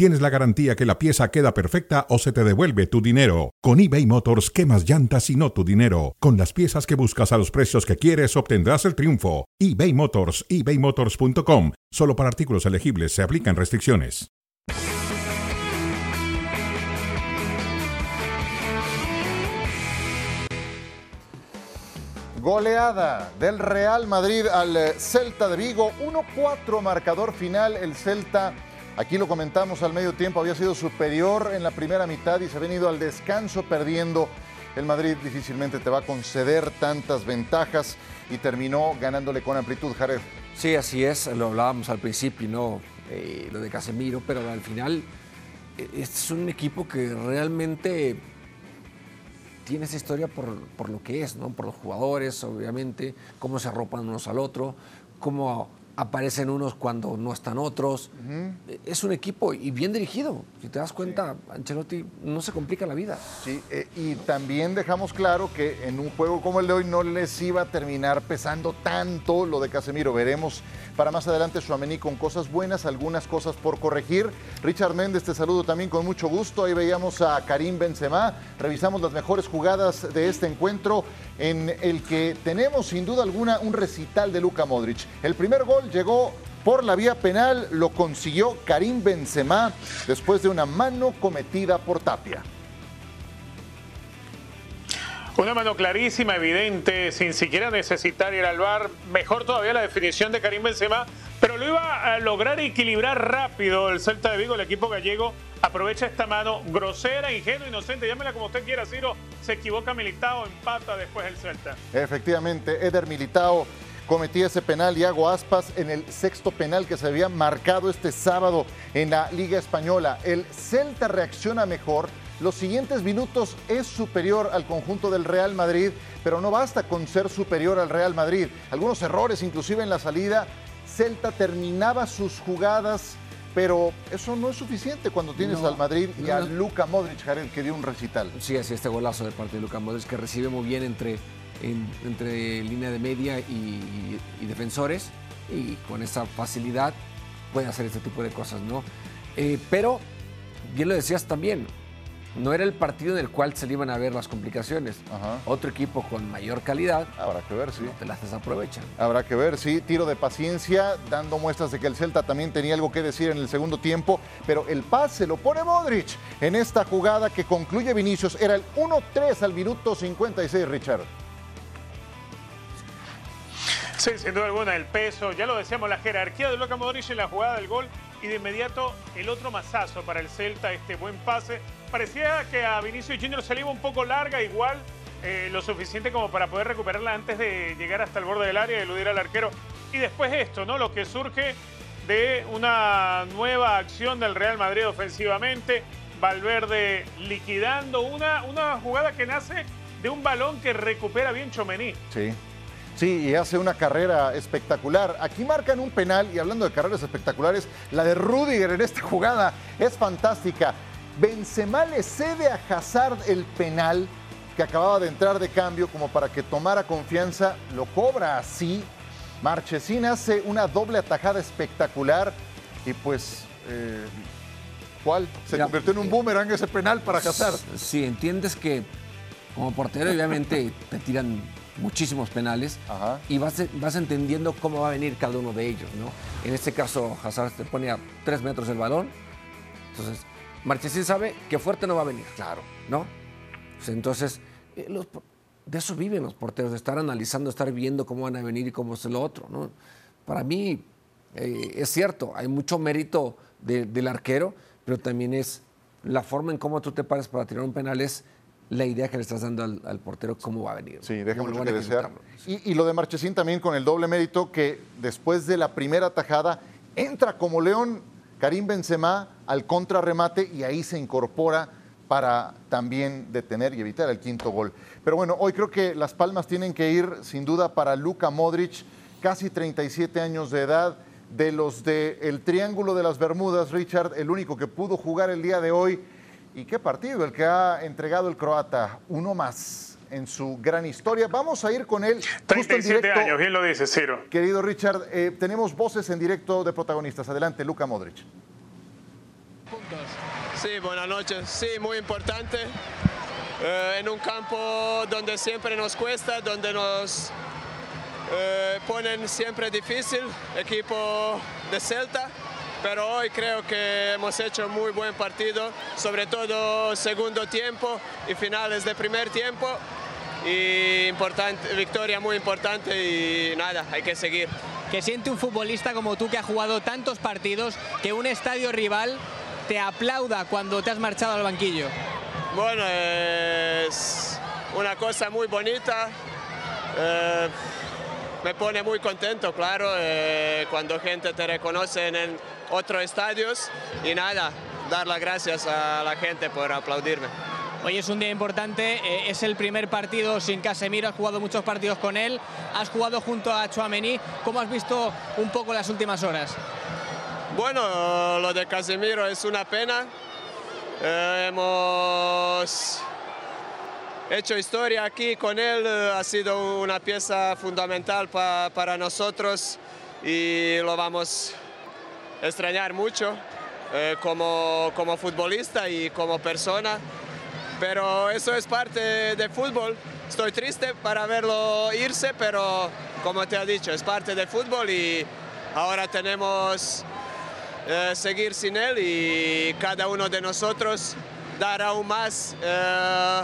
tienes la garantía que la pieza queda perfecta o se te devuelve tu dinero. Con eBay Motors, quemas llantas y no tu dinero. Con las piezas que buscas a los precios que quieres, obtendrás el triunfo. eBay Motors, ebaymotors.com. Solo para artículos elegibles se aplican restricciones. Goleada del Real Madrid al eh, Celta de Vigo. 1-4 marcador final. El Celta, aquí lo comentamos al medio tiempo, había sido superior en la primera mitad y se ha venido al descanso perdiendo. El Madrid difícilmente te va a conceder tantas ventajas y terminó ganándole con amplitud, Jared. Sí, así es, lo hablábamos al principio, ¿no? Eh, lo de Casemiro, pero al final este es un equipo que realmente tiene esa historia por, por, lo que es, ¿no? Por los jugadores, obviamente, cómo se arropan unos al otro, cómo aparecen unos cuando no están otros. Es un equipo y bien dirigido. Si te das cuenta, Ancelotti no se complica la vida. Sí, eh, y también dejamos claro que en un juego como el de hoy no les iba a terminar pesando tanto lo de Casemiro. Veremos para más adelante Suamení con cosas buenas, algunas cosas por corregir. Richard Méndez, te saludo también con mucho gusto. Ahí veíamos a Karim Benzema. Revisamos las mejores jugadas de este encuentro en el que tenemos sin duda alguna un recital de Luka Modric. El primer gol llegó por la vía penal, lo consiguió Karim Benzema después de una mano cometida por Tapia. Una mano clarísima, evidente, sin siquiera necesitar ir al bar. Mejor todavía la definición de Karim Benzema, pero lo iba a lograr equilibrar rápido el Celta de Vigo, el equipo gallego. Aprovecha esta mano grosera, ingenua, inocente, llámela como usted quiera, Ciro. Se equivoca Militao, empata después el Celta. Efectivamente, Eder Militao cometía ese penal y hago aspas en el sexto penal que se había marcado este sábado en la Liga Española. El Celta reacciona mejor. Los siguientes minutos es superior al conjunto del Real Madrid, pero no basta con ser superior al Real Madrid. Algunos errores, inclusive en la salida. Celta terminaba sus jugadas pero eso no es suficiente cuando tienes al Madrid y a Luca Modric, Jared, que dio un recital. Sí, así este golazo de parte de Luca Modric, que recibe muy bien entre, entre línea de media y, defensores, y con esa facilidad puede hacer este tipo de cosas, ¿no? Eh, pero, bien lo decías también, no era el partido en el cual se le iban a ver las complicaciones. Otro equipo con mayor calidad. Habrá que ver, sí. te las desaprovechan. Habrá que ver, sí. Tiro de paciencia, dando muestras de que el Celta también tenía algo que decir en el segundo tiempo. Pero el pase lo pone Modric en esta jugada que concluye Vinicius. Era el 1-3 al minuto 56, Richard. Sí, sin duda alguna, el peso, ya lo decíamos, la jerarquía de Luka Modric en la jugada del gol y de inmediato el otro mazazo para el Celta, este buen pase. Parecía que a Vinicius Junior se le iba un poco larga, igual eh, lo suficiente como para poder recuperarla antes de llegar hasta el borde del área y eludir al arquero. Y después esto, ¿no? Lo que surge de una nueva acción del Real Madrid ofensivamente. Valverde liquidando una, una jugada que nace de un balón que recupera bien Chomení. Sí. Sí, y hace una carrera espectacular. Aquí marcan un penal, y hablando de carreras espectaculares, la de Rudiger en esta jugada es fantástica. Benzema le cede a Hazard el penal que acababa de entrar de cambio como para que tomara confianza, lo cobra así. Marchesín hace una doble atajada espectacular y pues, eh, ¿cuál? Se convirtió en un boomerang ese penal para Hazard. Sí, entiendes que como portero obviamente te tiran muchísimos penales y vas, vas entendiendo cómo va a venir cada uno de ellos, ¿no? En este caso, Hazard te pone a tres metros del balón, entonces Marchesín sabe que fuerte no va a venir, claro, ¿no? Pues entonces, eh, de eso viven los porteros, de estar analizando, estar viendo cómo van a venir y cómo es lo otro, ¿no? Para mí, eh, es cierto, hay mucho mérito del arquero, pero también es la forma en cómo tú te paras para tirar un penal es la idea que le estás dando al, portero cómo va a venir. Sí, deja mucho que desear. Y, y, lo de Marchesín también con el doble mérito que después de la primera tajada entra como león Karim Benzema al contrarremate y ahí se incorpora para también detener y evitar el quinto gol. Pero bueno, hoy creo que las palmas tienen que ir sin duda para Luka Modric, casi 37 años de edad, de los del Triángulo de las Bermudas, Richard, el único que pudo jugar el día de hoy. ¿Y qué partido el que ha entregado el croata? Uno más en su gran historia. Vamos a ir con él. 37 años, bien lo dice, Ciro. Querido Richard, eh, tenemos voces en directo de protagonistas. Adelante, Luka Modric. Sí, buenas noches. Sí, muy importante. Eh, en un campo donde siempre nos cuesta, donde nos eh, ponen siempre difícil, equipo de Celta, pero hoy creo que hemos hecho muy buen partido, sobre todo segundo tiempo y finales de primer tiempo. Y importante, victoria muy importante y nada, hay que seguir. ¿Qué siente un futbolista como tú que ha jugado tantos partidos que un estadio rival te aplauda cuando te has marchado al banquillo? Bueno, es una cosa muy bonita. Eh, me pone muy contento, claro, eh, cuando gente te reconoce en otros estadios y nada, dar las gracias a la gente por aplaudirme. Hoy es un día importante, eh, es el primer partido sin Casemiro, has jugado muchos partidos con él, has jugado junto a Chouameni, ¿cómo has visto un poco las últimas horas? Bueno, lo de Casemiro es una pena, eh, hemos hecho historia aquí con él, ha sido una pieza fundamental para nosotros y lo vamos a extrañar mucho eh, como, como futbolista y como persona, pero eso es parte del fútbol. Estoy triste para verlo irse, pero como te he dicho, es parte del fútbol y ahora tenemos eh, seguir sin él y cada uno de nosotros dar aún más. Eh,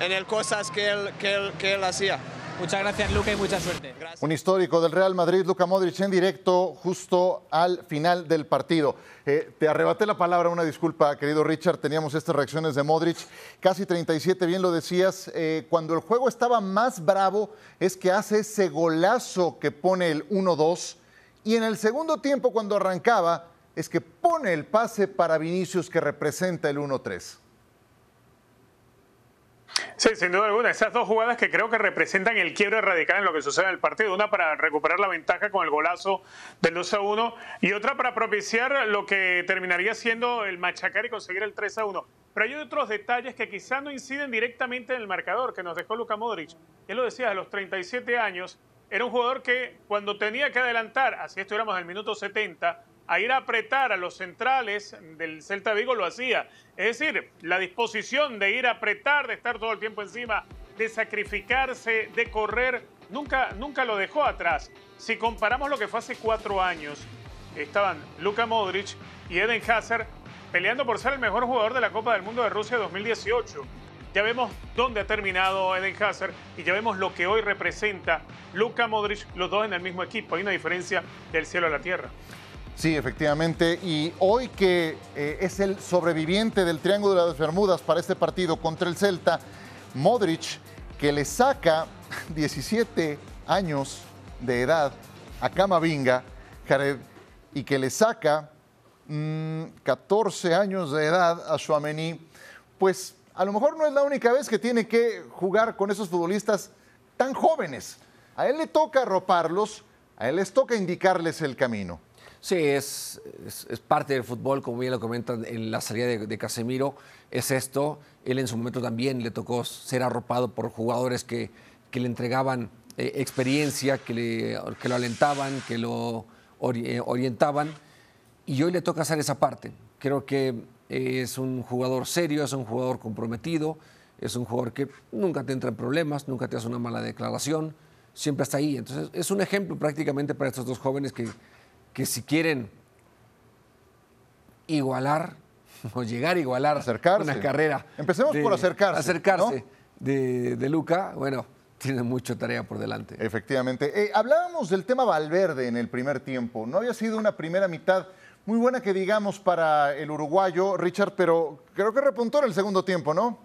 en el cosas que él, que él, hacía. Muchas gracias, Luca, y mucha suerte. Un histórico del Real Madrid, Luca Modric, en directo justo al final del partido. Eh, te arrebaté la palabra, una disculpa, querido Richard. Teníamos estas reacciones de Modric. Casi 37, bien lo decías. Eh, cuando el juego estaba más bravo, es que hace ese golazo que pone el 1-2. Y en el segundo tiempo, cuando arrancaba, es que pone el pase para Vinicius que representa el 1-3. Sí, sin duda alguna. Esas dos jugadas que creo que representan el quiebre radical en lo que sucede en el partido. Una para recuperar la ventaja con el golazo del 2 a 1 y otra para propiciar lo que terminaría siendo el machacar y conseguir el 3 a 1. Pero hay otros detalles que quizá no inciden directamente en el marcador que nos dejó Luka Modric. Él lo decía, a los 37 años, era un jugador que cuando tenía que adelantar, así estuviéramos en el minuto 70, a ir a apretar a los centrales del Celta Vigo lo hacía. Es decir, la disposición de ir a apretar, de estar todo el tiempo encima, de sacrificarse, de correr, nunca, nunca lo dejó atrás. Si comparamos lo que fue hace cuatro años, estaban Luka Modric y Eden Hazard peleando por ser el mejor jugador de la Copa del Mundo de Rusia 2018. Ya vemos dónde ha terminado Eden Hazard y ya vemos lo que hoy representa Luka Modric, los dos en el mismo equipo. Hay una diferencia del cielo a la tierra. Sí, efectivamente. Y hoy que eh, es el sobreviviente del Triángulo de las Bermudas para este partido contra el Celta, Modric, que le saca 17 años de edad a Camavinga, Jared, y que le saca 14 mm, años de edad a Suamení, pues a lo mejor no es la única vez que tiene que jugar con esos futbolistas tan jóvenes. A él le toca arroparlos, a él les toca indicarles el camino. Sí, es, parte del fútbol, como bien lo comentan en la salida de, Casemiro, es esto. Él en su momento también le tocó ser arropado por jugadores que, que le entregaban eh, experiencia, que, le, que, lo alentaban, que lo eh, orientaban. Y hoy le toca hacer esa parte. Creo que es un jugador serio, es un jugador comprometido, es un jugador que nunca te entra en problemas, nunca te hace una mala declaración, siempre está ahí. Entonces es un ejemplo prácticamente para estos dos jóvenes que que si quieren igualar o llegar a igualar una carrera. Empecemos por acercarse. Acercarse de, Luca, bueno, tiene mucha tarea por delante. Efectivamente. Eh, hablábamos del tema Valverde en el primer tiempo. No había sido una primera mitad muy buena que digamos para el uruguayo, Richard, pero creo que repuntó en el segundo tiempo, ¿no?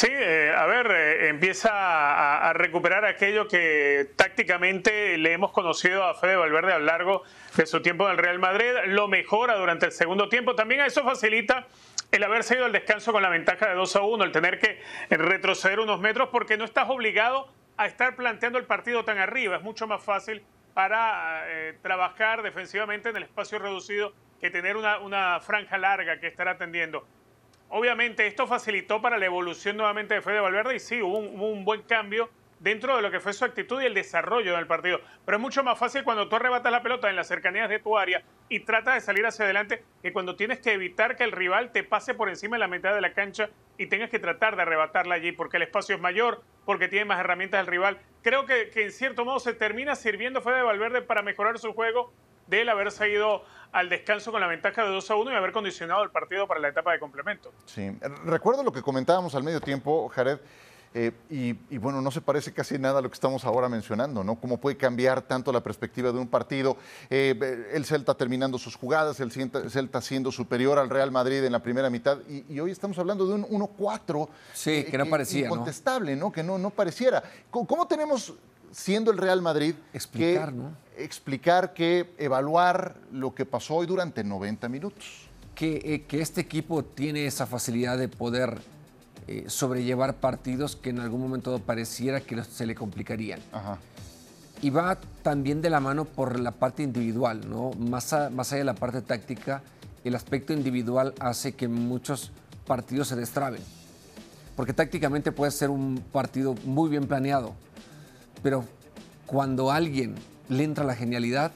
Sí, eh, a ver, eh, empieza a, recuperar aquello que tácticamente le hemos conocido a Fede Valverde a lo largo de su tiempo en el Real Madrid. Lo mejora durante el segundo tiempo. También a eso facilita el haberse ido al descanso con la ventaja de 2 a 1, el tener que retroceder unos metros porque no estás obligado a estar planteando el partido tan arriba. Es mucho más fácil para eh, trabajar defensivamente en el espacio reducido que tener una, una franja larga que estar atendiendo. Obviamente esto facilitó para la evolución nuevamente de Fede Valverde y sí, hubo un, buen cambio dentro de lo que fue su actitud y el desarrollo del partido. Pero es mucho más fácil cuando tú arrebatas la pelota en las cercanías de tu área y tratas de salir hacia adelante que cuando tienes que evitar que el rival te pase por encima de la mitad de la cancha y tengas que tratar de arrebatarla allí porque el espacio es mayor, porque tiene más herramientas el rival. Creo que, que en cierto modo se termina sirviendo Fede Valverde para mejorar su juego de él haber seguido al descanso con la ventaja de 2 a 1 y haber condicionado el partido para la etapa de complemento. Sí, recuerdo lo que comentábamos al medio tiempo, Jared. Eh, y, bueno, no se parece casi nada a lo que estamos ahora mencionando, ¿no? Cómo puede cambiar tanto la perspectiva de un partido. Eh, el Celta terminando sus jugadas, el Celta siendo superior al Real Madrid en la primera mitad. Y, hoy estamos hablando de un 1-4. Sí, que no parecía. Incontestable, ¿no? Que no, no pareciera. ¿Cómo, tenemos siendo el Real Madrid, explicar, ¿no? explicar que evaluar lo que pasó hoy durante 90 minutos. Que, eh, este equipo tiene esa facilidad de poder eh, sobrellevar partidos que en algún momento pareciera que se le complicarían. Y va también de la mano por la parte individual, ¿no? Más, más allá de la parte táctica, el aspecto individual hace que muchos partidos se destraben. Porque tácticamente puede ser un partido muy bien planeado, pero cuando alguien le entra la genialidad,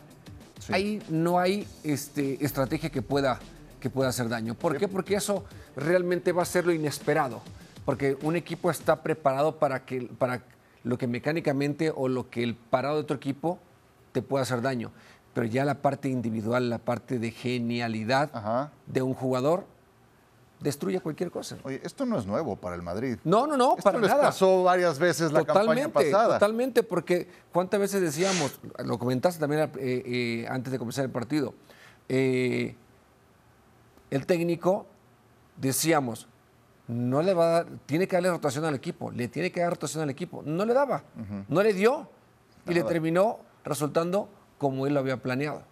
ahí no hay este, estrategia que pueda, que pueda hacer daño. ¿Por qué? Porque eso realmente va a ser lo inesperado. Porque un equipo está preparado para, que, para lo que mecánicamente o lo que el parado de otro equipo te pueda hacer daño. Pero ya la parte individual, la parte de genialidad de un jugador, destruye cualquier cosa. Oye, esto no es nuevo para el Madrid. No, no, no, para les nada. pasó varias veces la campaña pasada. Totalmente, porque cuántas veces decíamos, lo comentaste también eh, eh, antes de comenzar el partido, eh, el técnico, decíamos, no le va a dar, tiene que darle rotación al equipo, le tiene que dar rotación al equipo. No le daba, no le dio y le terminó resultando como él lo había planeado.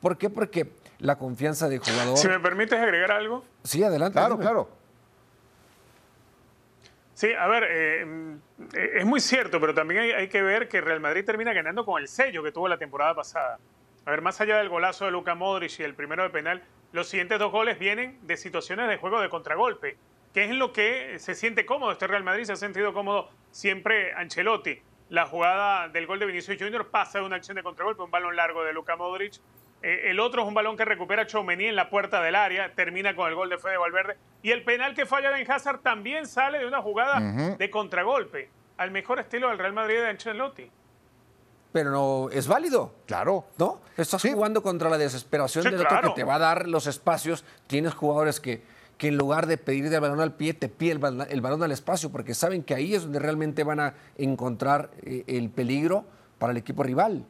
¿Por qué? Porque la confianza del jugador. Si me permites agregar algo. Sí, adelante. Claro, claro. Sí, a ver, eh, es muy cierto, pero también hay, que ver que Real Madrid termina ganando con el sello que tuvo la temporada pasada. A ver, más allá del golazo de Luka Modric y el primero de penal, los siguientes dos goles vienen de situaciones de juego de contragolpe, que es lo que se siente cómodo. Este Real Madrid se ha sentido cómodo siempre Ancelotti. La jugada del gol de Vinicius Junior pasa de una acción de contragolpe, un balón largo de Luka Modric eh, el otro es un balón que recupera Chomení en la puerta del área, termina con el gol de Fede Valverde. Y el penal que falla en Hazard también sale de una jugada de contragolpe, al mejor estilo del Real Madrid de Ancelotti. Pero no es válido. Claro. ¿No? Estás jugando contra la desesperación del otro que te va a dar los espacios. Tienes jugadores que, que en lugar de pedir el balón al pie, te pide el, balón al espacio, porque saben que ahí es donde realmente van a encontrar eh, el peligro para el equipo rival.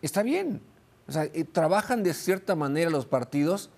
Está bien, o sea, eh, trabajan de cierta manera los partidos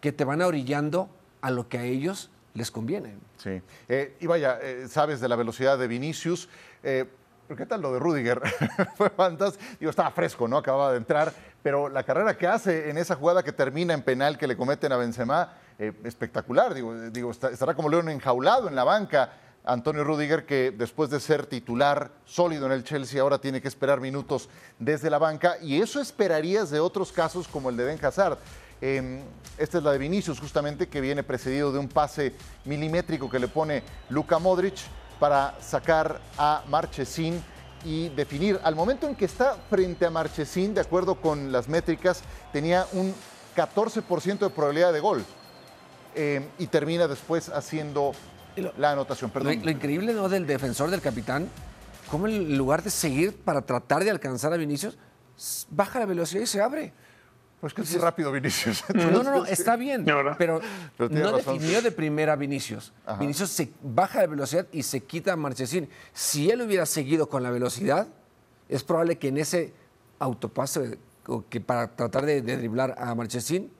que te van orillando a lo que a ellos les conviene. Sí. Eh, y vaya, eh, sabes de la velocidad de Vinicius. ¿Qué tal lo de Rudiger? Fue fantástico. Digo, estaba fresco, ¿no? Acababa de entrar. Pero la carrera que hace en esa jugada que termina en penal que le cometen a Benzema, espectacular. Digo, digo estará como león enjaulado en la banca. Antonio Rudiger, que después de ser titular sólido en el Chelsea, ahora tiene que esperar minutos desde la banca. Y eso esperarías de otros casos como el de Ben Hazard. Em, esta es la de Vinicius, justamente, que viene precedido de un pase milimétrico que le pone Luka Modric para sacar a Marchesín y definir. Al momento en que está frente a Marchesín, de acuerdo con las métricas, tenía un 14% de probabilidad de gol. Em, y termina después haciendo la anotación. Perdón. Lo, increíble ¿no? del defensor, del capitán, cómo en lugar de seguir para tratar de alcanzar a Vinicius, baja la velocidad y se abre. Pues que es rápido Vinicius. No, no, no, está bien, pero, no definió de primera Vinicius. Vinicius se baja la velocidad y se quita a Marchesín. Si él hubiera seguido con la velocidad, es probable que en ese autopase que para tratar de, driblar a Marchesín,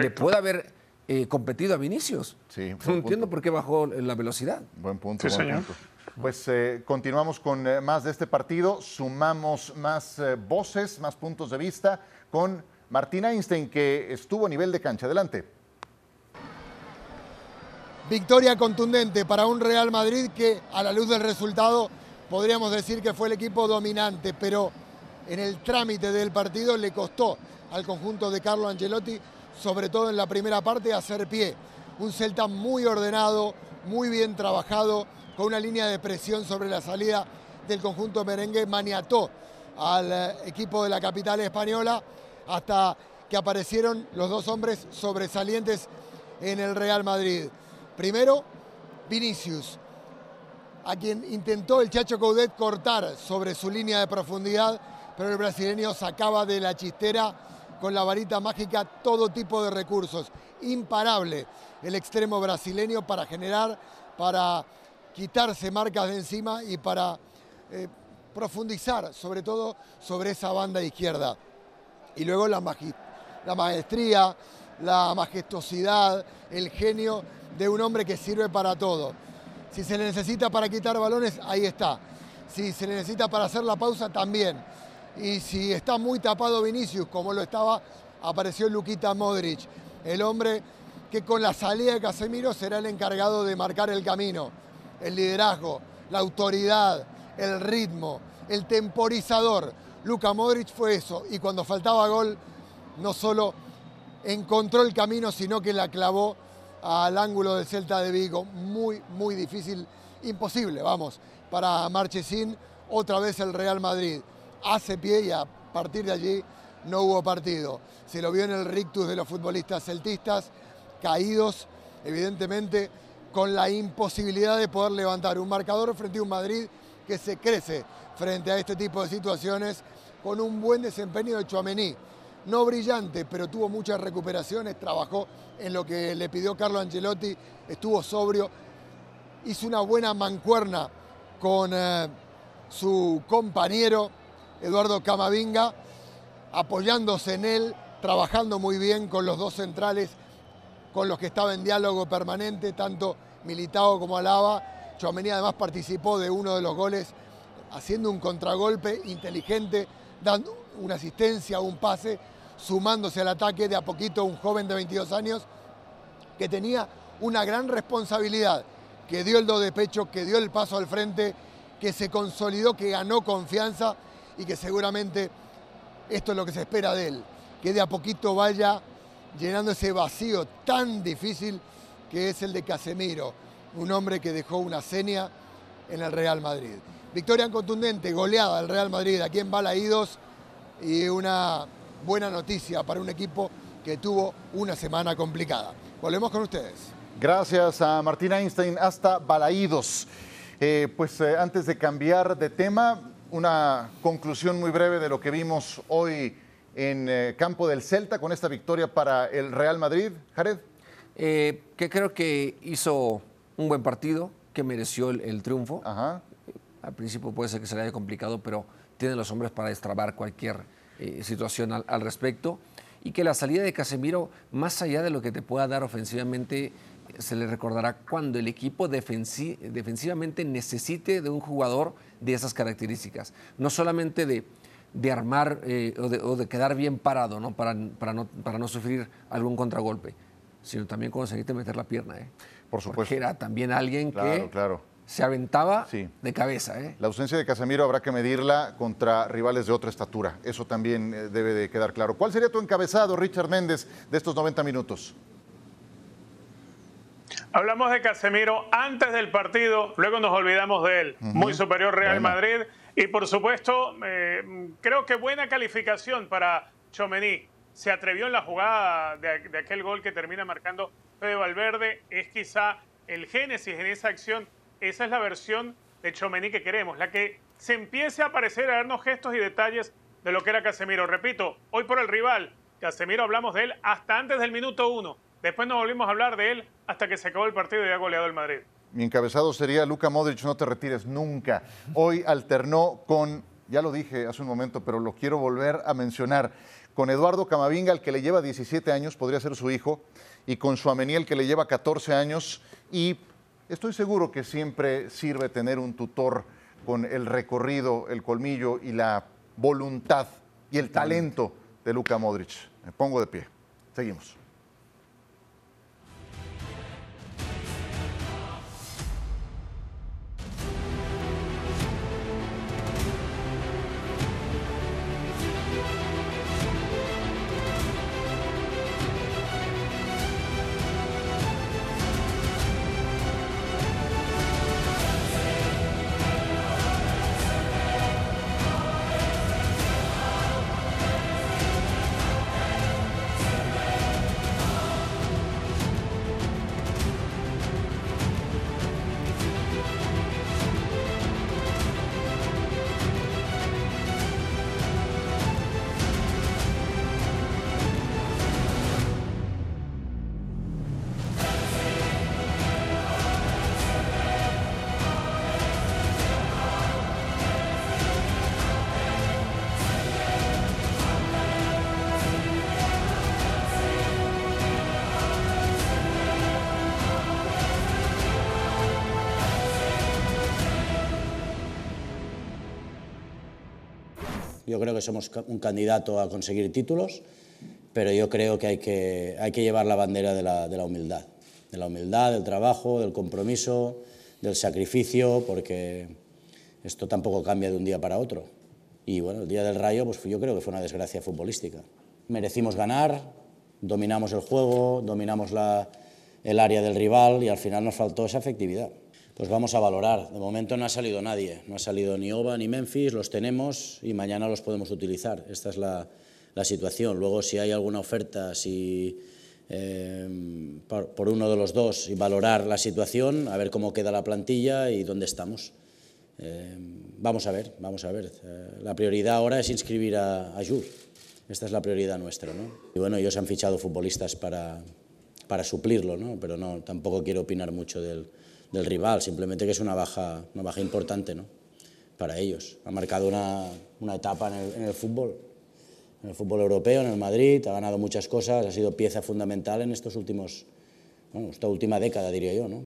le pueda haber eh, competido a Vinicius. Sí, no entiendo por qué bajó la velocidad. Buen punto, buen punto. Pues eh, continuamos con eh, más de este partido, sumamos más voces, más puntos de vista con Martín Einstein, que estuvo a nivel de cancha. Adelante. Victoria contundente para un Real Madrid que, a la luz del resultado, podríamos decir que fue el equipo dominante, pero en el trámite del partido le costó al conjunto de Carlo Angelotti, sobre todo en la primera parte, hacer pie. Un Celta muy ordenado, muy bien trabajado, con una línea de presión sobre la salida del conjunto merengue, maniató al eh, equipo de la capital española hasta que aparecieron los dos hombres sobresalientes en el Real Madrid. Primero, Vinicius, a quien intentó el Chacho Coudet cortar sobre su línea de profundidad, pero el brasileño sacaba de la chistera con la varita mágica todo tipo de recursos. Imparable el extremo brasileño para generar, para quitarse marcas de encima y para eh, profundizar sobre todo sobre esa banda izquierda. Y luego la, la maestría, la majestuosidad, el genio de un hombre que sirve para todo. Si se le necesita para quitar balones, ahí está. Si se le necesita para hacer la pausa, también. Y si está muy tapado Vinicius, como lo estaba, apareció Luquita Modric, el hombre que con la salida de Casemiro será el encargado de marcar el camino, el liderazgo, la autoridad, el ritmo, el temporizador. Luka Modric fue eso y cuando faltaba gol no solo encontró el camino, sino que la clavó al ángulo del Celta de Vigo. Muy, muy difícil, imposible, vamos, para Marchesín. Otra vez el Real Madrid hace pie y a partir de allí no hubo partido. Se lo vio en el rictus de los futbolistas celtistas, caídos, evidentemente, con la imposibilidad de poder levantar un marcador frente a un Madrid que se crece frente a este tipo de situaciones con un buen desempeño de Chouameni. No brillante, pero tuvo muchas recuperaciones, trabajó en lo que le pidió Carlo Angelotti, estuvo sobrio, hizo una buena mancuerna con eh, su compañero Eduardo Camavinga, apoyándose en él, trabajando muy bien con los dos centrales con los que estaba en diálogo permanente, tanto Militao como Alaba. Chouameni además participó de uno de los goles haciendo un contragolpe inteligente, dando una asistencia, un pase, sumándose al ataque de a poquito un joven de 22 años que tenía una gran responsabilidad, que dio el do de pecho, que dio el paso al frente, que se consolidó, que ganó confianza y que seguramente esto es lo que se espera de él, que de a poquito vaya llenando ese vacío tan difícil que es el de Casemiro, un hombre que dejó una seña en el Real Madrid. Victoria contundente, goleada del Real Madrid aquí en Balaídos y una buena noticia para un equipo que tuvo una semana complicada. Volvemos con ustedes. Gracias a Martín Einstein hasta Balaídos. Eh, pues eh, antes de cambiar de tema, una conclusión muy breve de lo que vimos hoy en eh, campo del Celta con esta victoria para el Real Madrid. Jared. que creo que hizo un buen partido, que mereció el, triunfo. Ajá. Al principio puede ser que se le haya complicado, pero tiene los hombres para destrabar cualquier eh, situación al, respecto. Y que la salida de Casemiro, más allá de lo que te pueda dar ofensivamente, se le recordará cuando el equipo defensivamente necesite de un jugador de esas características. No solamente de, de armar eh, o, de, quedar bien parado ¿no? Para, para, ¿no? para no sufrir algún contragolpe, sino también conseguirte meter la pierna. ¿eh? Por supuesto. Porque era también alguien que claro se aventaba de cabeza. ¿eh? La ausencia de Casemiro habrá que medirla contra rivales de otra estatura. Eso también debe de quedar claro. ¿Cuál sería tu encabezado, Richard Méndez, de estos 90 minutos? Hablamos de Casemiro antes del partido, luego nos olvidamos de él. Muy superior Real Madrid. Y por supuesto, eh, creo que buena calificación para Chomení. Se atrevió en la jugada de, de aquel gol que termina marcando Fede Valverde. Es quizá el génesis en esa acción esa es la versión de Chomení que queremos, la que se empiece a aparecer, a darnos gestos y detalles de lo que era Casemiro. Repito, hoy por el rival, Casemiro hablamos de él hasta antes del minuto uno. Después nos volvimos a hablar de él hasta que se acabó el partido y ha goleado el Madrid. Mi encabezado sería Luca Modric, no te retires nunca. Hoy alternó con, ya lo dije hace un momento, pero lo quiero volver a mencionar, con Eduardo Camavinga, el que le lleva 17 años, podría ser su hijo, y con Suamení, el que le lleva 14 años, y Estoy seguro que siempre sirve tener un tutor con el recorrido, el colmillo y la voluntad y el talento de Luka Modric. Me pongo de pie. Seguimos. Yo creo que somos un candidato a conseguir títulos, pero yo creo que hay que, hay que llevar la bandera de la, de la humildad, de la humildad, del trabajo, del compromiso, del sacrificio, porque esto tampoco cambia de un día para otro. Y bueno, el día del Rayo, pues yo creo que fue una desgracia futbolística. Merecimos ganar, dominamos el juego, dominamos la, el área del rival y al final nos faltó esa efectividad. Pues vamos a valorar. De momento no ha salido nadie, no ha salido ni Oba ni Memphis, los tenemos y mañana los podemos utilizar. Esta es la, la situación. Luego, si hay alguna oferta, si eh, por, por, uno de los dos y valorar la situación, a ver cómo queda la plantilla y dónde estamos. Eh, vamos a ver, vamos a ver. Eh, la prioridad ahora es inscribir a, a Jules. Esta es la prioridad nuestra, ¿no? Y bueno, ellos han fichado futbolistas para, para suplirlo, ¿no? Pero no, tampoco quiero opinar mucho del, del rival, simplemente que es una baja, una baja importante, ¿no? Para ellos. Ha marcado una, una etapa en el, fútbol, en el fútbol europeo, en el Madrid, ha ganado muchas cosas, ha sido pieza fundamental en estos últimos, esta última década, diría yo, ¿no?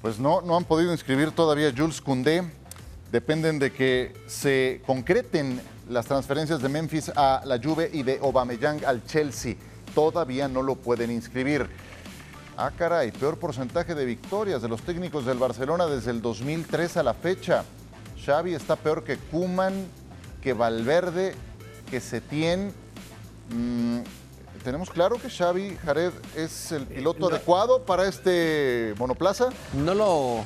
Pues no, no han podido inscribir todavía Jules Koundé. Dependen de que se concreten las transferencias de Memphis a la Juve y de Aubameyang al Chelsea. Todavía no lo pueden inscribir. Ah, caray, peor porcentaje de victorias de los técnicos del Barcelona desde el 2003 a la fecha. Xavi está peor que Kuman, que Valverde, que Setién. Mm, ¿Tenemos claro que Xavi Jared es el piloto no. adecuado para este monoplaza? No lo,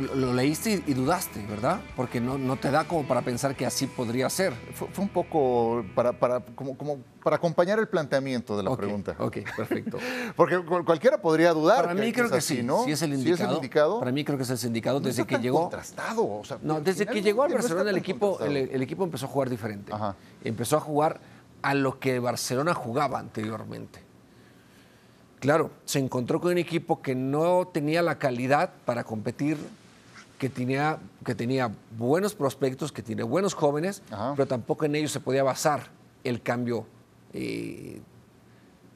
lo leíste y, dudaste, ¿verdad? Porque no, no, te da como para pensar que así podría ser. Fue, fue un poco para, para, como, como para acompañar el planteamiento de la okay, pregunta. Ok, perfecto. Porque cualquiera podría dudar. Para mí que, creo que, así, sí, ¿no? sí es el indicado. ¿Sí es el indicado? Para mí creo que es el indicado no desde está que llegó. Contrastado, o sea, no, desde que llegó al Barcelona el equipo, el, el, equipo empezó a jugar diferente. Ajá. Empezó a jugar a lo que Barcelona jugaba anteriormente. Claro, se encontró con un equipo que no tenía la calidad para competir, que tenía, que tenía buenos prospectos, que tiene buenos jóvenes, Ajá. pero tampoco en ellos se podía basar el cambio eh,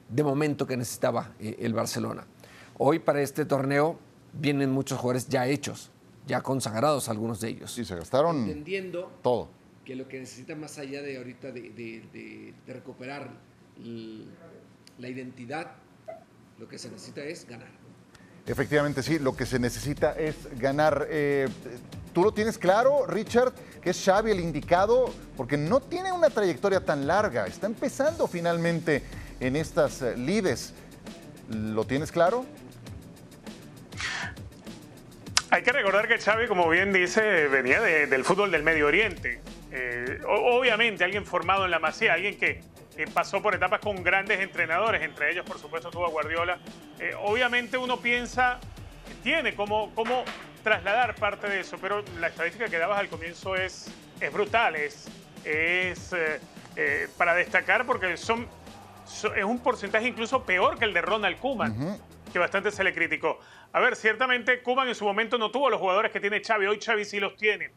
de momento que necesitaba eh, el Barcelona. Hoy para este torneo vienen muchos jugadores ya hechos, ya consagrados algunos de ellos. Sí, se gastaron Entendiendo todo. que lo que necesita más allá de ahorita de, de, de, de recuperar la identidad, lo que se necesita es ganar. Efectivamente, sí, lo que se necesita es ganar. Eh, ¿Tú lo tienes claro, Richard, que es Xavi el indicado? Porque no tiene una trayectoria tan larga, está empezando finalmente en estas uh, lides. ¿Lo tienes claro? Hay que recordar que Xavi, como bien dice, venía de, del fútbol del Medio Oriente. Eh, obviamente, alguien formado en la Masía, alguien que eh, pasó por etapas con grandes entrenadores, entre ellos, por supuesto, tuvo a Guardiola. Eh, obviamente uno piensa, tiene cómo, cómo trasladar parte de eso, pero la estadística que dabas al comienzo es, es brutal, es, es eh, para destacar porque son, son, es un porcentaje incluso peor que el de Ronald Koeman, uh -huh. que bastante se le criticó. A ver, ciertamente Koeman en su momento no tuvo los jugadores que tiene Xavi, hoy Xavi sí los tiene.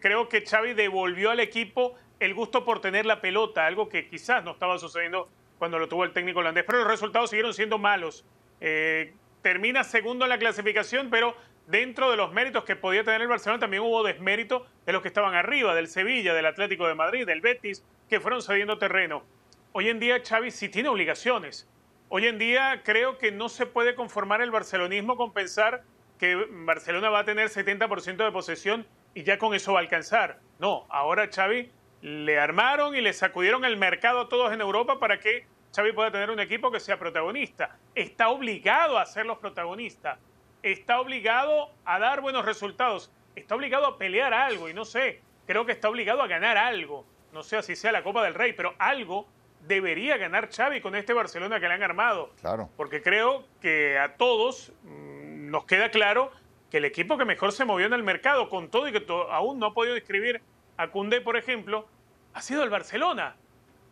creo que Xavi devolvió al equipo el gusto por tener la pelota, algo que quizás no estaba sucediendo cuando lo tuvo el técnico holandés, pero los resultados siguieron siendo malos. Eh, termina segundo en la clasificación, pero dentro de los méritos que podía tener el Barcelona también hubo desmérito de los que estaban arriba, del Sevilla, del Atlético de Madrid, del Betis, que fueron cediendo terreno. Hoy en día Xavi sí tiene obligaciones. Hoy en día creo que no se puede conformar el barcelonismo con pensar que Barcelona va a tener 70% de posesión y ya con eso va a alcanzar. No, ahora Xavi le armaron y le sacudieron el mercado a todos en Europa para que Xavi pueda tener un equipo que sea protagonista. Está obligado a ser los protagonistas. Está obligado a dar buenos resultados. Está obligado a pelear algo y no sé, creo que está obligado a ganar algo. No sé si sea la Copa del Rey, pero algo debería ganar Xavi con este Barcelona que le han armado. Claro. Porque creo que a todos mmm, nos queda claro que el equipo que mejor se movió en el mercado, con todo y que to aún no ha podido inscribir a Cundé, por ejemplo, ha sido el Barcelona.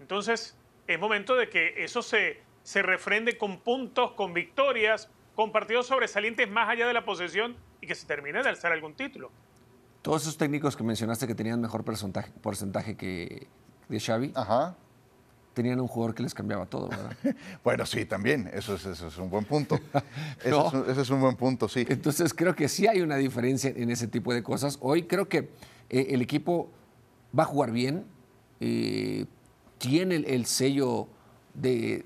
Entonces, es momento de que eso se, se refrende con puntos, con victorias, con partidos sobresalientes más allá de la posesión y que se termine de alzar algún título. Todos esos técnicos que mencionaste que tenían mejor porcentaje, porcentaje que de Xavi, Ajá. Tenían un jugador que les cambiaba todo, ¿verdad? bueno, sí, también, eso es, eso es un buen punto. no. ese, es un, ese, es un, buen punto, sí. Entonces creo que sí hay una diferencia en ese tipo de cosas. Hoy creo que Eh, el equipo va a jugar bien, eh, tiene el, sello de,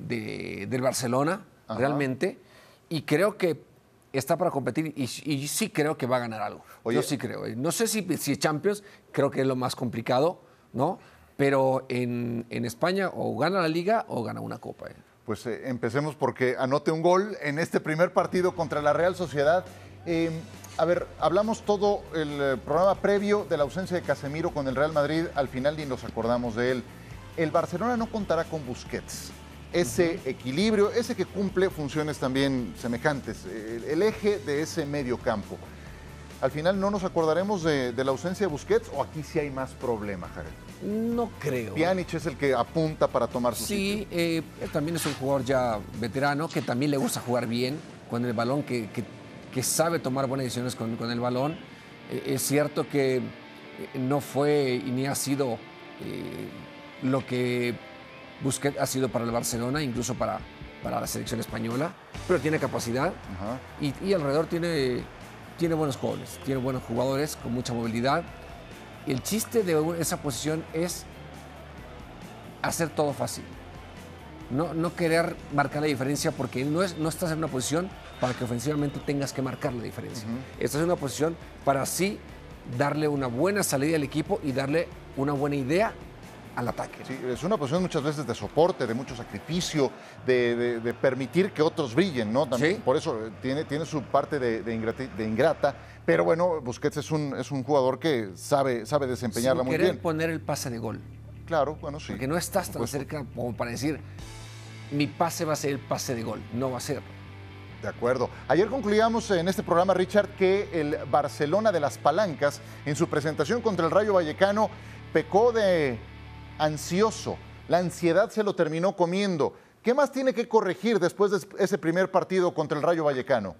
del Barcelona, realmente, y creo que está para competir y, sí creo que va a ganar algo. Yo sí creo. Eh. No sé si, si Champions, creo que es lo más complicado, ¿no? Pero en, en España o gana la liga o gana una copa. Eh. Pues eh, empecemos porque anote un gol en este primer partido contra la Real Sociedad. Em, a ver, hablamos todo el programa previo de la ausencia de Casemiro con el Real Madrid, al final ni nos acordamos de él. El Barcelona no contará con Busquets ese equilibrio, ese que cumple funciones también semejantes, el, eje de ese medio campo. Al final no nos acordaremos de, la ausencia de Busquets o aquí sí hay más problema, Jared. No creo. Pjanic es el que apunta para tomar su Sí, eh, también es un jugador ya veterano que también le gusta jugar bien con el balón, que, sabe tomar buenas decisiones con, el balón. Eh, es cierto que eh, no fue y ni ha sido lo que Busquets ha sido para el Barcelona, incluso para, para la selección española, pero tiene capacidad y, alrededor tiene, tiene buenos jugadores, tiene buenos jugadores con mucha movilidad. El chiste de esa posición es hacer todo fácil. No, no querer marcar la diferencia porque no, es, no estás en una posición para que ofensivamente tengas que marcar la diferencia. Estás en una posición para así darle una buena salida al equipo y darle una buena idea al ataque. Sí, es una posición muchas veces de soporte, de mucho sacrificio, de, permitir que otros brillen, ¿no? También, Por eso eh, tiene, tiene su parte de, ingrata, pero bueno, Busquets es un, es un jugador que sabe, sabe desempeñarla muy bien. poner el pase de gol. Claro, bueno, sí. Porque no estás tan cerca como para decir, mi pase va a ser el pase de gol. No va a ser. De acuerdo. Ayer concluíamos en este programa, Richard, que el Barcelona de las Palancas, en su presentación contra el Rayo Vallecano, pecó de ansioso. La ansiedad se lo terminó comiendo. ¿Qué más tiene que corregir después de ese primer partido contra el Rayo Vallecano?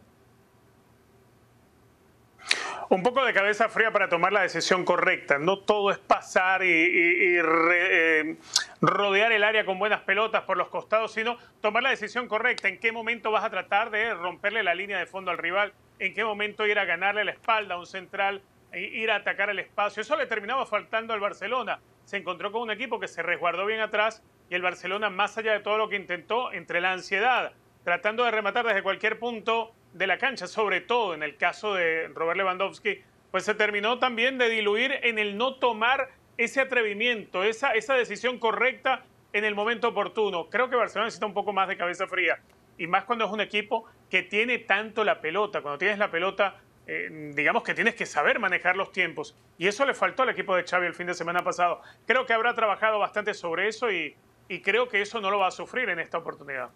Un poco de cabeza fría para tomar la decisión correcta. No todo es pasar y, eh, rodear el área con buenas pelotas por los costados, sino tomar la decisión correcta. ¿En qué momento vas a tratar de romperle la línea de fondo al rival? ¿En qué momento ir a ganarle la espalda a un central? E ir a atacar el espacio. Eso le terminaba faltando al Barcelona se encontró con un equipo que se resguardó bien atrás y el Barcelona, más allá de todo lo que intentó, entre la ansiedad, tratando de rematar desde cualquier punto de la cancha, sobre todo en el caso de Robert Lewandowski, pues se terminó también de diluir en el no tomar ese atrevimiento, esa, esa decisión correcta en el momento oportuno. Creo que Barcelona necesita un poco más de cabeza fría y más cuando es un equipo que tiene tanto la pelota. Cuando tienes la pelota eh, digamos que tienes que saber manejar los tiempos. Y eso le faltó al equipo de Xavi el fin de semana pasado. Creo que habrá trabajado bastante sobre eso y, creo que eso no lo va a sufrir en esta oportunidad.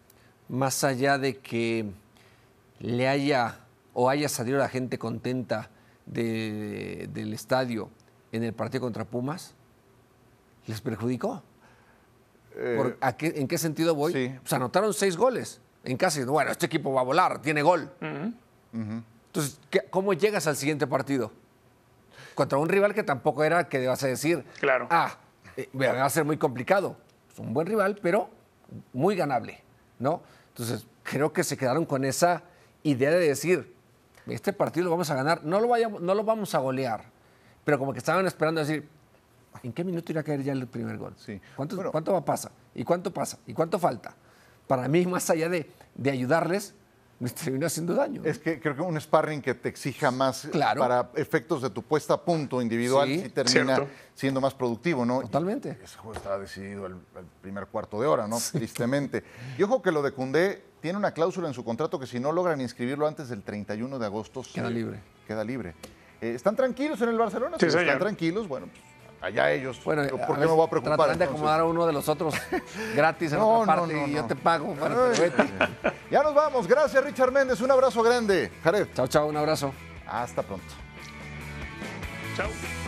Más allá de que le haya o haya salido la gente contenta del estadio en el partido contra Pumas, ¿les perjudicó? Eh, ¿En qué sentido voy? Sí. Pues anotaron seis goles en casa. Bueno, este equipo va a volar, tiene gol. Entonces, ¿cómo llegas al siguiente partido? Contra un rival que tampoco era que vas a decir, claro. ah, eh, va a ser muy complicado. Es un buen rival, pero muy ganable, ¿no? Entonces, creo que se quedaron con esa idea de decir, este partido lo vamos a ganar, no lo, vayamos, no lo vamos a golear, pero como que estaban esperando decir, ¿en qué minuto irá a caer ya el primer gol? Sí. ¿Cuánto, ¿Cuánto va a pasar? ¿Y cuánto pasa? ¿Y cuánto falta? Para mí, más allá de, de ayudarles, me termina haciendo daño. Es que creo que un sparring que te exija más para efectos de tu puesta a punto individual sí, termina siendo más productivo, ¿no? Totalmente. ese juego estaba decidido el, primer cuarto de hora, ¿no? Tristemente. Y ojo que lo de Cundé tiene una cláusula en su contrato que si no logran inscribirlo antes del 31 de agosto... Queda libre. Queda libre. Eh, ¿Están tranquilos en el Barcelona? Sí, ¿Están tranquilos? Bueno, pues, allá ellos. Bueno, ¿por qué me voy a preocupar? Tratan de acomodar a uno de los otros gratis en no, otra parte no, no, y yo te pago. ya nos vamos. Gracias, Richard Méndez. Un abrazo grande. Jared. Chao, chao. Un abrazo. Hasta pronto. Chao.